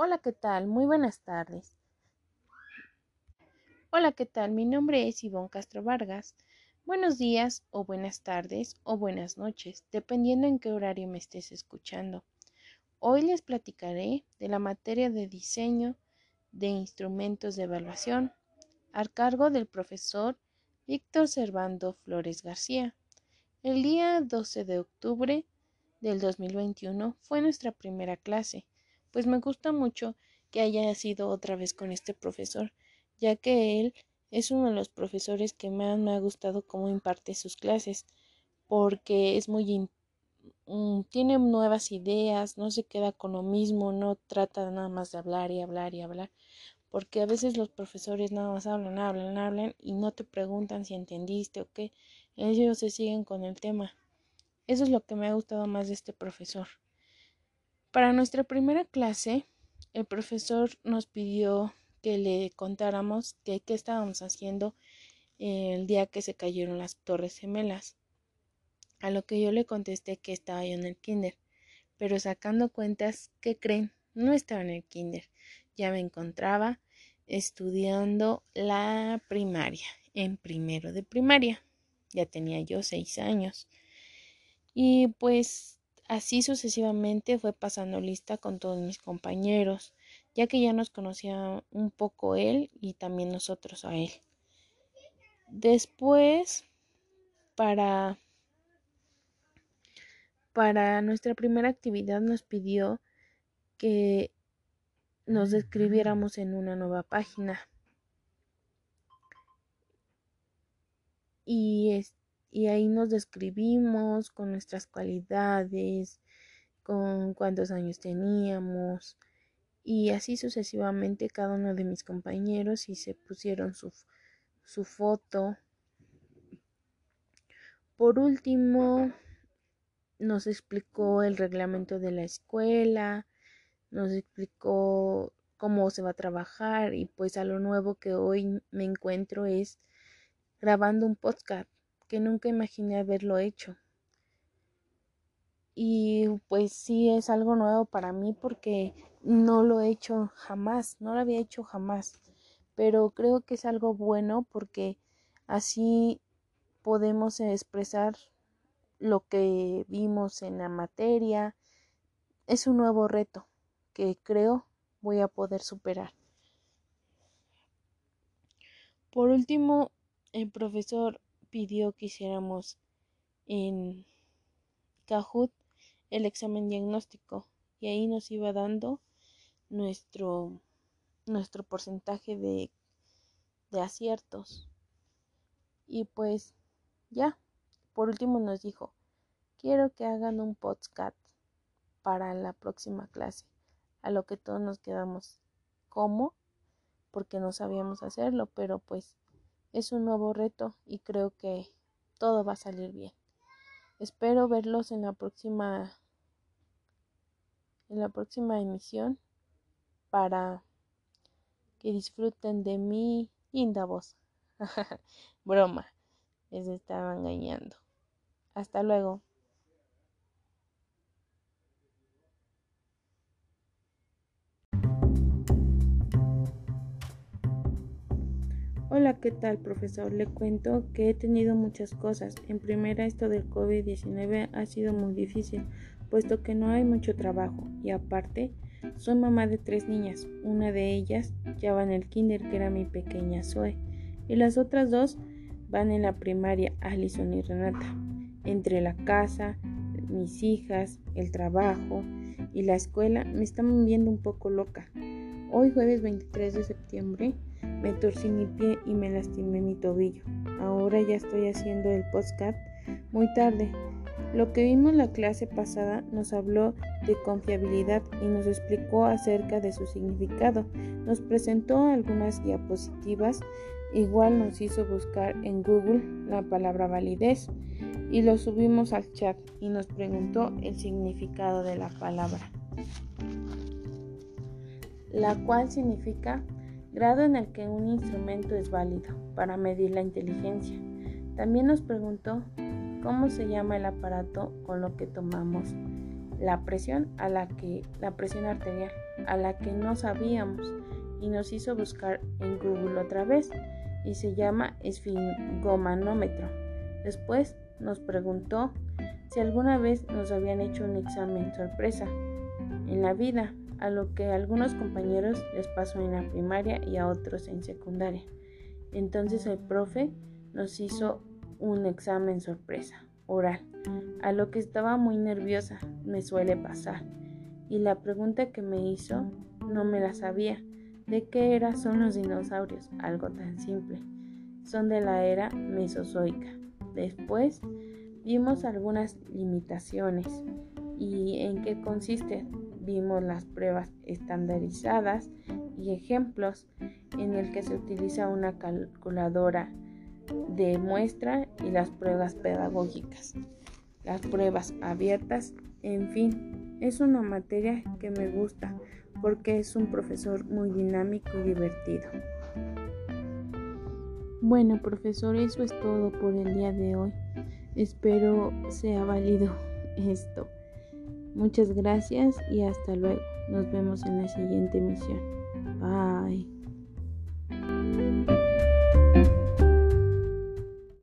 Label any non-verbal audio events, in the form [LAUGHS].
Hola, ¿qué tal? Muy buenas tardes. Hola, ¿qué tal? Mi nombre es Ivonne Castro Vargas. Buenos días o buenas tardes o buenas noches, dependiendo en qué horario me estés escuchando. Hoy les platicaré de la materia de diseño de instrumentos de evaluación a cargo del profesor Víctor Servando Flores García. El día 12 de octubre del 2021 fue nuestra primera clase, pues me gusta mucho que haya sido otra vez con este profesor, ya que él es uno de los profesores que más me ha gustado cómo imparte sus clases, porque es muy mm, tiene nuevas ideas, no se queda con lo mismo, no trata nada más de hablar y hablar y hablar, porque a veces los profesores nada más hablan, hablan, hablan y no te preguntan si entendiste o qué, ellos se siguen con el tema. Eso es lo que me ha gustado más de este profesor. Para nuestra primera clase, el profesor nos pidió que le contáramos qué estábamos haciendo el día que se cayeron las torres gemelas. A lo que yo le contesté que estaba yo en el kinder, pero sacando cuentas, ¿qué creen? No estaba en el kinder, ya me encontraba estudiando la primaria, en primero de primaria. Ya tenía yo seis años. Y pues así sucesivamente fue pasando lista con todos mis compañeros, ya que ya nos conocía un poco él y también nosotros a él. Después, para, para nuestra primera actividad nos pidió que nos describiéramos en una nueva página. Y, y ahí nos describimos con nuestras cualidades, con cuántos años teníamos y así sucesivamente cada uno de mis compañeros y se pusieron su, su foto. Por último, nos explicó el reglamento de la escuela, nos explicó cómo se va a trabajar y pues a lo nuevo que hoy me encuentro es grabando un podcast que nunca imaginé haberlo hecho. Y pues sí es algo nuevo para mí porque no lo he hecho jamás, no lo había hecho jamás, pero creo que es algo bueno porque así podemos expresar lo que vimos en la materia. Es un nuevo reto que creo voy a poder superar. Por último, el profesor pidió que hiciéramos en Kahoot el examen diagnóstico y ahí nos iba dando nuestro nuestro porcentaje de, de aciertos. Y pues ya, por último nos dijo, quiero que hagan un podcast para la próxima clase a lo que todos nos quedamos como porque no sabíamos hacerlo, pero pues es un nuevo reto y creo que todo va a salir bien. Espero verlos en la próxima en la próxima emisión para que disfruten de mi linda voz. [LAUGHS] Broma, les estaba engañando. Hasta luego. Hola, ¿qué tal, profesor? Le cuento que he tenido muchas cosas. En primera, esto del COVID-19 ha sido muy difícil, puesto que no hay mucho trabajo. Y aparte, soy mamá de tres niñas. Una de ellas ya va en el kinder, que era mi pequeña Zoe. Y las otras dos van en la primaria, Alison y Renata. Entre la casa, mis hijas, el trabajo y la escuela, me están viendo un poco loca. Hoy jueves 23 de septiembre me torcí mi pie y me lastimé mi tobillo. Ahora ya estoy haciendo el podcast muy tarde. Lo que vimos la clase pasada nos habló de confiabilidad y nos explicó acerca de su significado. Nos presentó algunas diapositivas, igual nos hizo buscar en Google la palabra validez y lo subimos al chat y nos preguntó el significado de la palabra la cual significa grado en el que un instrumento es válido para medir la inteligencia. También nos preguntó cómo se llama el aparato con lo que tomamos la presión a la que la presión arterial a la que no sabíamos y nos hizo buscar en Google otra vez y se llama esfingomanómetro. Después nos preguntó si alguna vez nos habían hecho un examen sorpresa en la vida, a lo que a algunos compañeros les pasó en la primaria y a otros en secundaria. Entonces el profe nos hizo un examen sorpresa, oral, a lo que estaba muy nerviosa, me suele pasar. Y la pregunta que me hizo no me la sabía. ¿De qué era son los dinosaurios? Algo tan simple. Son de la era mesozoica. Después vimos algunas limitaciones y en qué consisten. Vimos las pruebas estandarizadas y ejemplos en el que se utiliza una calculadora de muestra y las pruebas pedagógicas, las pruebas abiertas, en fin, es una materia que me gusta porque es un profesor muy dinámico y divertido. Bueno, profesor, eso es todo por el día de hoy. Espero sea válido esto. Muchas gracias y hasta luego. Nos vemos en la siguiente emisión. Bye.